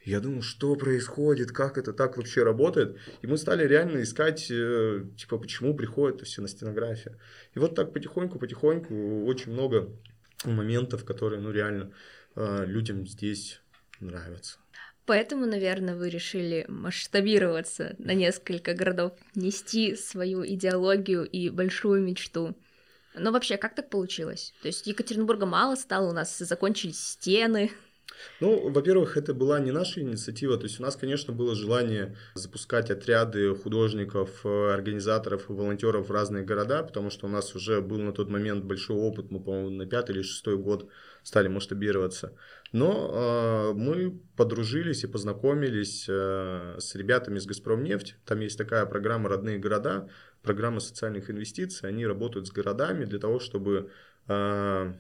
S1: Я думал, что происходит, как это так вообще работает. И мы стали реально искать, э, типа, почему приходит все на стенографию. И вот так потихоньку-потихоньку очень много моментов, которые, ну, реально э, людям здесь нравятся.
S2: Поэтому, наверное, вы решили масштабироваться на несколько городов, нести свою идеологию и большую мечту. Но вообще, как так получилось? То есть Екатеринбурга мало стало, у нас закончились стены,
S1: ну, во-первых, это была не наша инициатива, то есть у нас, конечно, было желание запускать отряды художников, э, организаторов и волонтеров в разные города, потому что у нас уже был на тот момент большой опыт, мы, по-моему, на пятый или шестой год стали масштабироваться. Но э, мы подружились и познакомились э, с ребятами из «Газпромнефть». Там есть такая программа «Родные города», программа социальных инвестиций. Они работают с городами для того, чтобы э,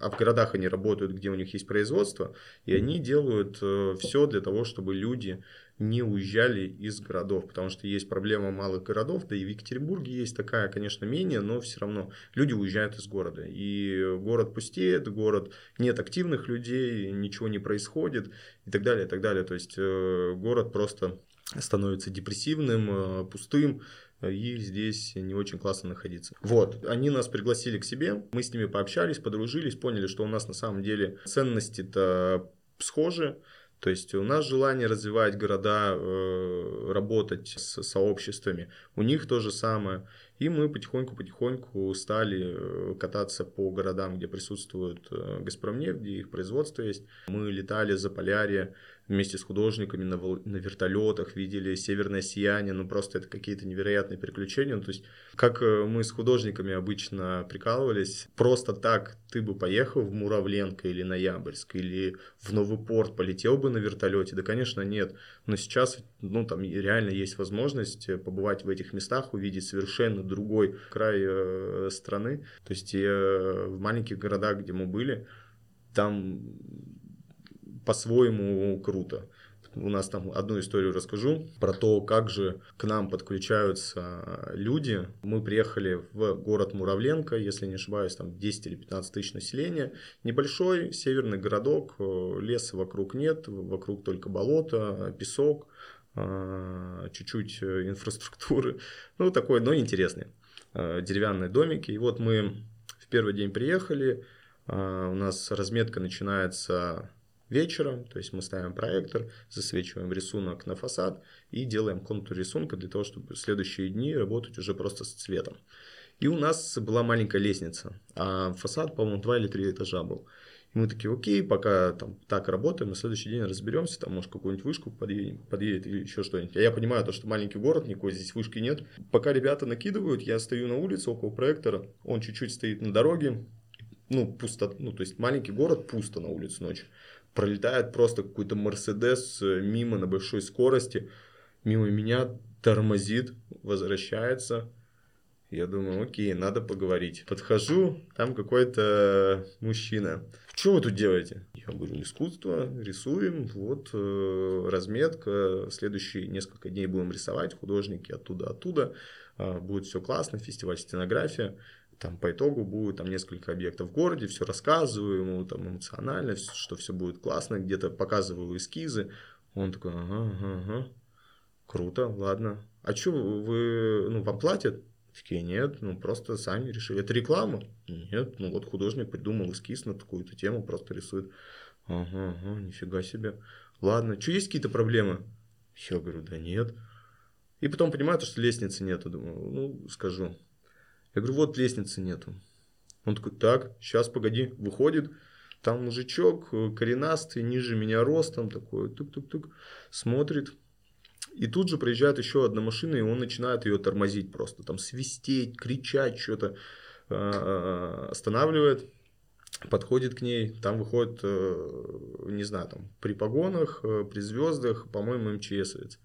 S1: а в городах они работают, где у них есть производство, и они делают э, все для того, чтобы люди не уезжали из городов, потому что есть проблема малых городов, да и в Екатеринбурге есть такая, конечно, менее, но все равно люди уезжают из города, и город пустеет, город нет активных людей, ничего не происходит и так далее, и так далее, то есть э, город просто становится депрессивным, э, пустым, и здесь не очень классно находиться. Вот, они нас пригласили к себе, мы с ними пообщались, подружились, поняли, что у нас на самом деле ценности-то схожи, то есть у нас желание развивать города, э, работать с сообществами, у них то же самое. И мы потихоньку-потихоньку стали э, кататься по городам, где присутствует э, Газпромнефть, где их производство есть. Мы летали за Полярье, вместе с художниками на, на вертолетах, видели северное сияние, ну просто это какие-то невероятные приключения. Ну, то есть, как э, мы с художниками обычно прикалывались, просто так ты бы поехал в Муравленко или Ноябрьск, или в Новый порт полетел бы на вертолете? Да, конечно, нет. Но сейчас, ну, там реально есть возможность э, побывать в этих местах, увидеть совершенно другой край э, страны. То есть, э, в маленьких городах, где мы были, там по-своему круто. У нас там одну историю расскажу про то, как же к нам подключаются люди. Мы приехали в город Муравленко, если не ошибаюсь, там 10 или 15 тысяч населения. Небольшой северный городок, леса вокруг нет, вокруг только болото, песок, а, чуть-чуть инфраструктуры. Ну, такой, но интересный. Деревянные домики. И вот мы в первый день приехали, у нас разметка начинается вечером, то есть мы ставим проектор, засвечиваем рисунок на фасад и делаем контур рисунка для того, чтобы в следующие дни работать уже просто с цветом. И у нас была маленькая лестница, а фасад, по-моему, два или три этажа был. И мы такие, окей, пока там так работаем, на следующий день разберемся, там, может, какую-нибудь вышку подъедет, подъедет или еще что-нибудь. А я понимаю, то, что маленький город, никакой здесь вышки нет. Пока ребята накидывают, я стою на улице около проектора, он чуть-чуть стоит на дороге, ну, пусто, ну, то есть маленький город, пусто на улице ночью пролетает просто какой-то Мерседес э, мимо на большой скорости, мимо меня тормозит, возвращается. Я думаю, окей, надо поговорить. Подхожу, там какой-то мужчина. Что вы тут делаете? Я говорю, искусство, рисуем, вот э, разметка, следующие несколько дней будем рисовать, художники оттуда-оттуда, э, будет все классно, фестиваль стенография там по итогу будет там несколько объектов в городе, все рассказываю ему там эмоционально, что все будет классно, где-то показываю эскизы. Он такой, ага, ага, ага, круто, ладно. А что вы, ну, вам платят? Такие, нет, ну, просто сами решили. Это реклама? Нет, ну, вот художник придумал эскиз на такую-то тему, просто рисует. Ага, ага, нифига себе. Ладно, что, есть какие-то проблемы? Я говорю, да нет. И потом понимаю, что лестницы нету. Думаю, ну, скажу. Я говорю, вот лестницы нету. Он такой, так, сейчас, погоди, выходит, там мужичок э, коренастый, ниже меня ростом, такой, тук-тук-тук, смотрит. И тут же приезжает еще одна машина, и он начинает ее тормозить просто, там свистеть, кричать, что-то э, останавливает, подходит к ней, там выходит, э, не знаю, там при погонах, при звездах, по-моему, МЧСовец.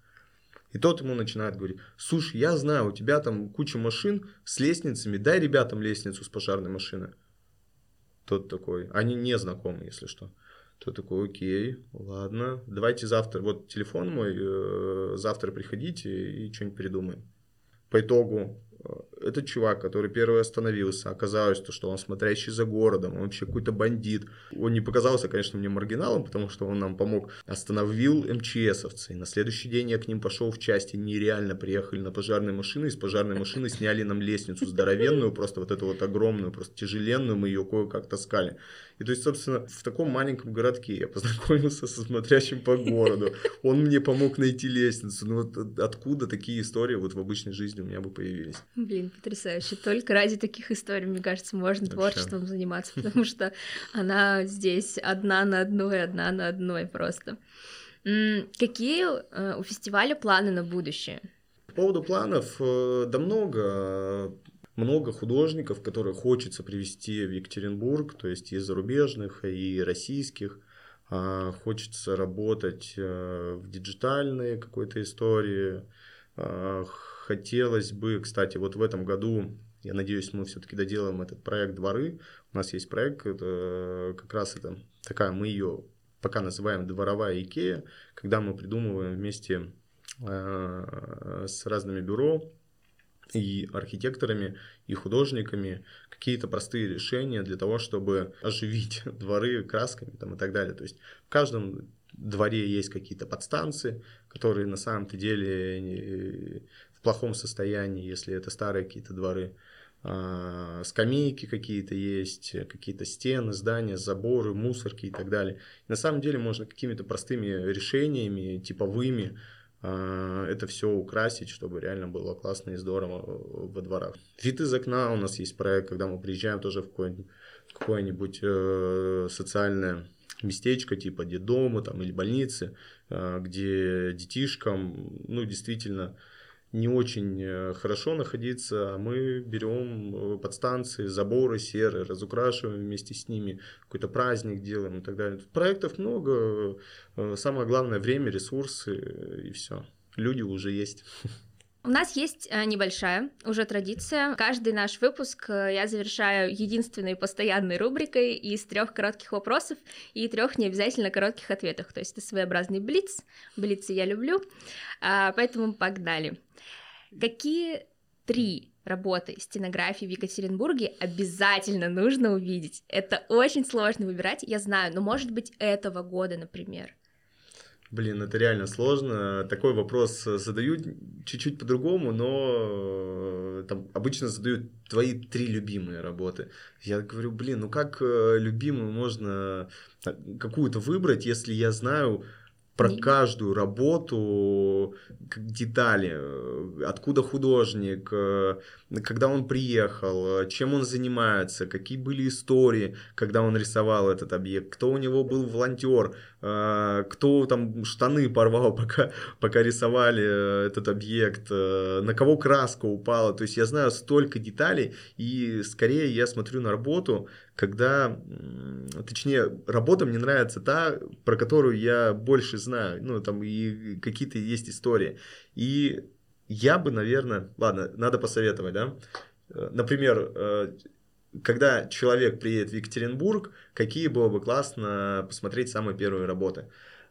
S1: И тот ему начинает говорить, слушай, я знаю, у тебя там куча машин с лестницами, дай ребятам лестницу с пожарной машины. Тот такой, они не знакомы, если что. Тот такой, окей, ладно, давайте завтра, вот телефон мой, э, завтра приходите и что-нибудь придумаем. По итогу этот чувак, который первый остановился, оказалось, то, что он смотрящий за городом, он вообще какой-то бандит. Он не показался, конечно, мне маргиналом, потому что он нам помог. Остановил МЧСовцы. И на следующий день я к ним пошел в части, нереально приехали на пожарной машине, из пожарной машины сняли нам лестницу здоровенную, просто вот эту вот огромную, просто тяжеленную, мы ее кое-как таскали. И то есть, собственно, в таком маленьком городке я познакомился со смотрящим по городу. Он мне помог найти лестницу. Ну вот откуда такие истории вот в обычной жизни у меня бы появились?
S2: Блин, потрясающе. Только ради таких историй, мне кажется, можно Вообще. творчеством заниматься, потому что она здесь одна на одной, одна на одной просто. Какие э, у фестиваля планы на будущее?
S1: По поводу планов, э, да много много художников, которые хочется привести в Екатеринбург, то есть и зарубежных, и российских. А, хочется работать э, в диджитальной какой-то истории. А, хотелось бы, кстати, вот в этом году, я надеюсь, мы все-таки доделаем этот проект «Дворы». У нас есть проект, это как раз это такая, мы ее пока называем «Дворовая Икея», когда мы придумываем вместе э, с разными бюро и архитекторами, и художниками какие-то простые решения для того, чтобы оживить дворы красками там, и так далее. То есть в каждом дворе есть какие-то подстанции, которые на самом-то деле в плохом состоянии, если это старые какие-то дворы. А, скамейки какие-то есть, какие-то стены, здания, заборы, мусорки и так далее. на самом деле можно какими-то простыми решениями, типовыми, это все украсить, чтобы реально было классно и здорово во дворах. Вид из окна у нас есть проект, когда мы приезжаем тоже в какое-нибудь, э, социальное местечко типа детдома там, или больницы, э, где детишкам ну, действительно не очень э, хорошо находиться, а мы берем э, подстанции, заборы серые, разукрашиваем вместе с ними, какой-то праздник делаем и так далее. Проектов много, э, самое главное время, ресурсы и все. Люди уже есть.
S2: У нас есть небольшая уже традиция. Каждый наш выпуск я завершаю единственной постоянной рубрикой из трех коротких вопросов и трех не обязательно коротких ответов. То есть это своеобразный блиц. Блицы я люблю. А, поэтому погнали. Какие три работы стенографии в Екатеринбурге обязательно нужно увидеть? Это очень сложно выбирать, я знаю, но может быть этого года, например.
S1: Блин, это реально сложно. Такой вопрос задают чуть-чуть по-другому, но э, там обычно задают твои три любимые работы. Я говорю, блин, ну как э, любимую можно э, какую-то выбрать, если я знаю про каждую работу, детали, э, откуда художник, э, когда он приехал, э, чем он занимается, какие были истории, когда он рисовал этот объект, кто у него был волонтер, кто там штаны порвал, пока, пока рисовали этот объект, на кого краска упала. То есть я знаю столько деталей, и скорее я смотрю на работу, когда, точнее, работа мне нравится та, про которую я больше знаю, ну, там и какие-то есть истории. И я бы, наверное, ладно, надо посоветовать, да, например, э, когда человек приедет в Екатеринбург, какие было бы классно посмотреть самые первые работы.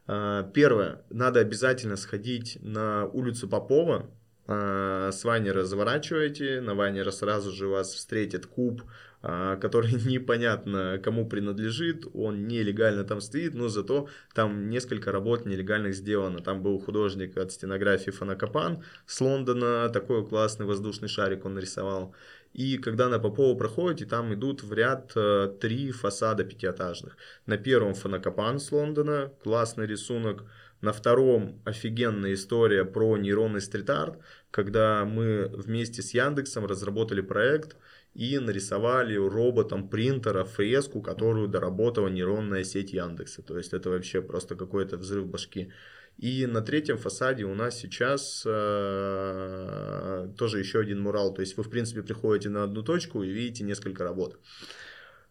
S1: Э, первое, надо обязательно сходить на улицу Попова, э, с Вайнера заворачиваете, на Вайнера сразу же вас встретит куб а, который непонятно кому принадлежит, он нелегально там стоит, но зато там несколько работ нелегальных сделано. Там был художник от стенографии Фанакапан с Лондона, такой классный воздушный шарик он нарисовал. И когда на Попову проходите, там идут в ряд э, три фасада пятиэтажных. На первом Фанакапан с Лондона, классный рисунок. На втором офигенная история про нейронный стрит-арт, когда мы вместе с Яндексом разработали проект – и нарисовали роботом принтера фреску, которую доработала нейронная сеть Яндекса. То есть это вообще просто какой-то взрыв башки. И на третьем фасаде у нас сейчас э, тоже еще один мурал. То есть вы, в принципе, приходите на одну точку и видите несколько работ.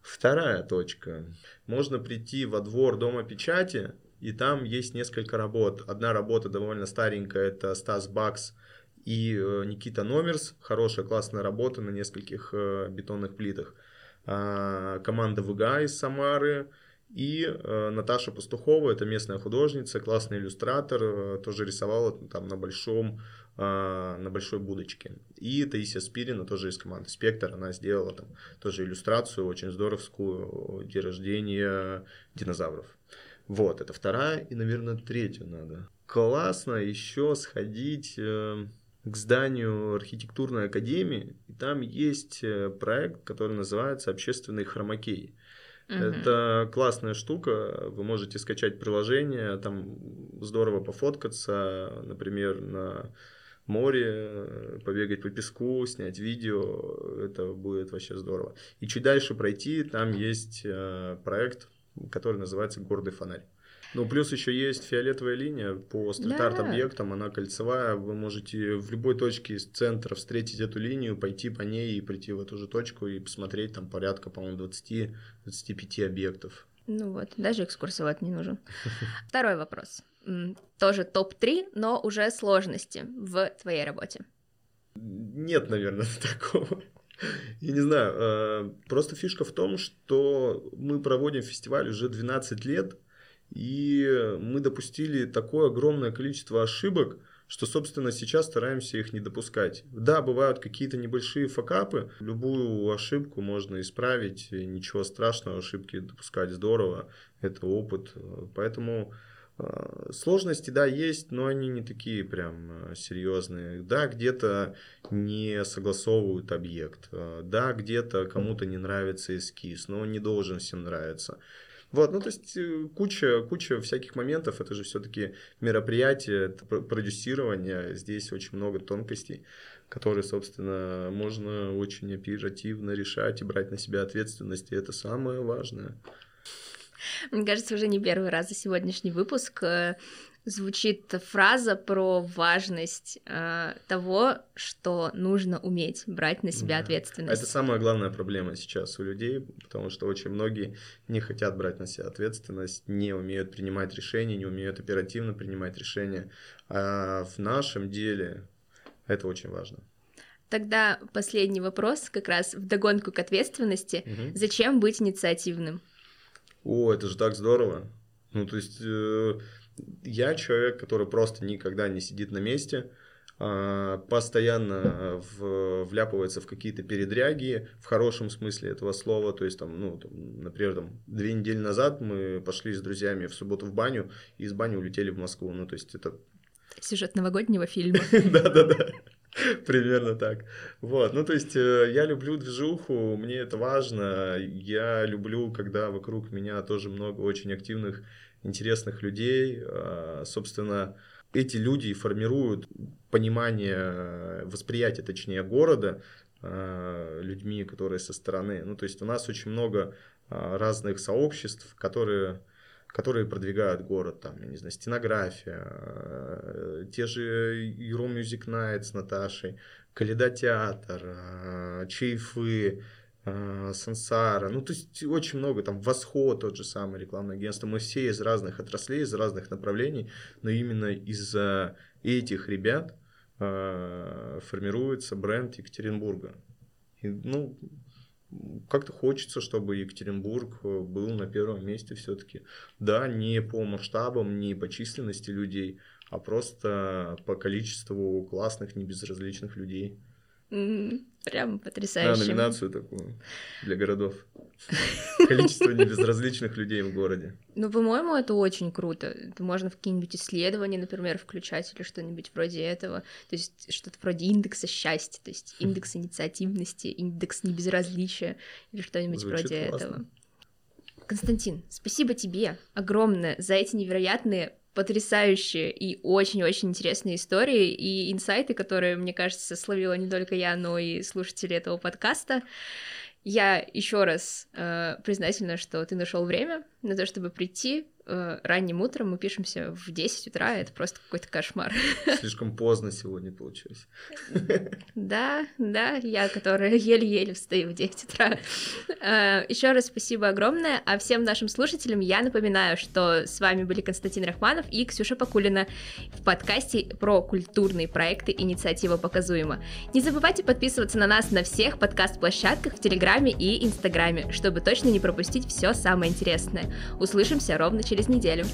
S1: Вторая точка. Можно прийти во двор Дома печати, и там есть несколько работ. Одна работа довольно старенькая, это Стас Бакс – и э, Никита Номерс, хорошая классная работа на нескольких э, бетонных плитах. А, команда ВГА из Самары и э, Наташа Пастухова, это местная художница, классный иллюстратор, тоже рисовала там на большом а, на большой будочке. И Таисия Спирина тоже из команды Спектр, она сделала там тоже иллюстрацию очень здоровскую, день рождения динозавров. Вот, это вторая и, наверное, третью надо. Классно еще сходить к зданию архитектурной академии, и там есть э, проект, который называется «Общественный хромакей». Угу. Это классная штука, вы можете скачать приложение, там здорово пофоткаться, например, на море, побегать по песку, снять видео, это будет вообще здорово. И чуть дальше пройти, там есть э, проект, который называется «Гордый фонарь». Ну, плюс еще есть фиолетовая линия по стрит-арт-объектам, она кольцевая, вы можете в любой точке из центра встретить эту линию, пойти по ней и прийти в эту же точку и посмотреть там порядка, по-моему, 20-25 объектов.
S2: Ну вот, даже экскурсовод не нужен. Второй вопрос. Тоже топ-3, но уже сложности в твоей работе.
S1: Нет, наверное, такого. Я не знаю, э, просто фишка в том, что мы проводим фестиваль уже 12 лет, и мы допустили такое огромное количество ошибок, что, собственно, сейчас стараемся их не допускать. Да, бывают какие-то небольшие факапы, любую ошибку можно исправить, ничего страшного, ошибки допускать здорово, это опыт. Поэтому Сложности, да, есть, но они не такие прям э, серьезные. Да, где-то не согласовывают объект. Э, да, где-то кому-то не нравится эскиз, но он не должен всем нравиться. Вот, ну то есть э, куча, куча всяких моментов, это же все-таки мероприятие, это продюсирование, здесь очень много тонкостей, которые, собственно, можно очень оперативно решать и брать на себя ответственность, и это самое важное.
S2: Мне кажется, уже не первый раз за сегодняшний выпуск э, звучит фраза про важность э, того, что нужно уметь брать на себя да. ответственность.
S1: Это самая главная проблема сейчас у людей, потому что очень многие не хотят брать на себя ответственность, не умеют принимать решения, не умеют оперативно принимать решения. А в нашем деле это очень важно.
S2: Тогда последний вопрос, как раз в догонку к ответственности. Угу. Зачем быть инициативным?
S1: О, это же так здорово. Ну, то есть э, я человек, который просто никогда не сидит на месте, а, постоянно в, вляпывается в какие-то передряги, в хорошем смысле этого слова, то есть там, ну, там, например, там, две недели назад мы пошли с друзьями в субботу в баню, и из бани улетели в Москву, ну, то есть это...
S2: Сюжет новогоднего фильма.
S1: Да-да-да. Примерно так. Вот, ну то есть э, я люблю движуху, мне это важно. Я люблю, когда вокруг меня тоже много очень активных, интересных людей. А, собственно, эти люди формируют понимание, восприятие, точнее, города а, людьми, которые со стороны. Ну то есть у нас очень много а, разных сообществ, которые которые продвигают город, там, я не знаю, стенография, э, те же Euro Music Night с Наташей, Каледа театр, э, Чайфы, э, Сансара, ну, то есть очень много, там, Восход, тот же самый рекламное агентство, мы все из разных отраслей, из разных направлений, но именно из-за этих ребят формируется бренд Екатеринбурга. И, ну, как-то хочется, чтобы Екатеринбург э, был на первом месте все-таки. Да, не по масштабам, не по численности людей, а просто по количеству классных, небезразличных людей.
S2: Прям потрясающе.
S1: Да, номинацию такую для городов. Количество небезразличных людей в городе.
S2: Ну, по-моему, это очень круто. Это можно в какие-нибудь исследования, например, включать или что-нибудь вроде этого. То есть что-то вроде индекса счастья, то есть индекс инициативности, индекс небезразличия или что-нибудь вроде классно. этого. Константин, спасибо тебе огромное за эти невероятные потрясающие и очень-очень интересные истории и инсайты, которые, мне кажется, словила не только я, но и слушатели этого подкаста. Я еще раз э, признательна, что ты нашел время на то, чтобы прийти, Э, ранним утром мы пишемся в 10 утра, это просто какой-то кошмар.
S1: Слишком поздно сегодня получилось.
S2: Да, да, я, которая еле-еле встаю в 10 утра. Э, Еще раз спасибо огромное, а всем нашим слушателям я напоминаю, что с вами были Константин Рахманов и Ксюша Покулина в подкасте про культурные проекты «Инициатива показуема». Не забывайте подписываться на нас на всех подкаст-площадках в Телеграме и Инстаграме, чтобы точно не пропустить все самое интересное. Услышимся ровно через через неделю.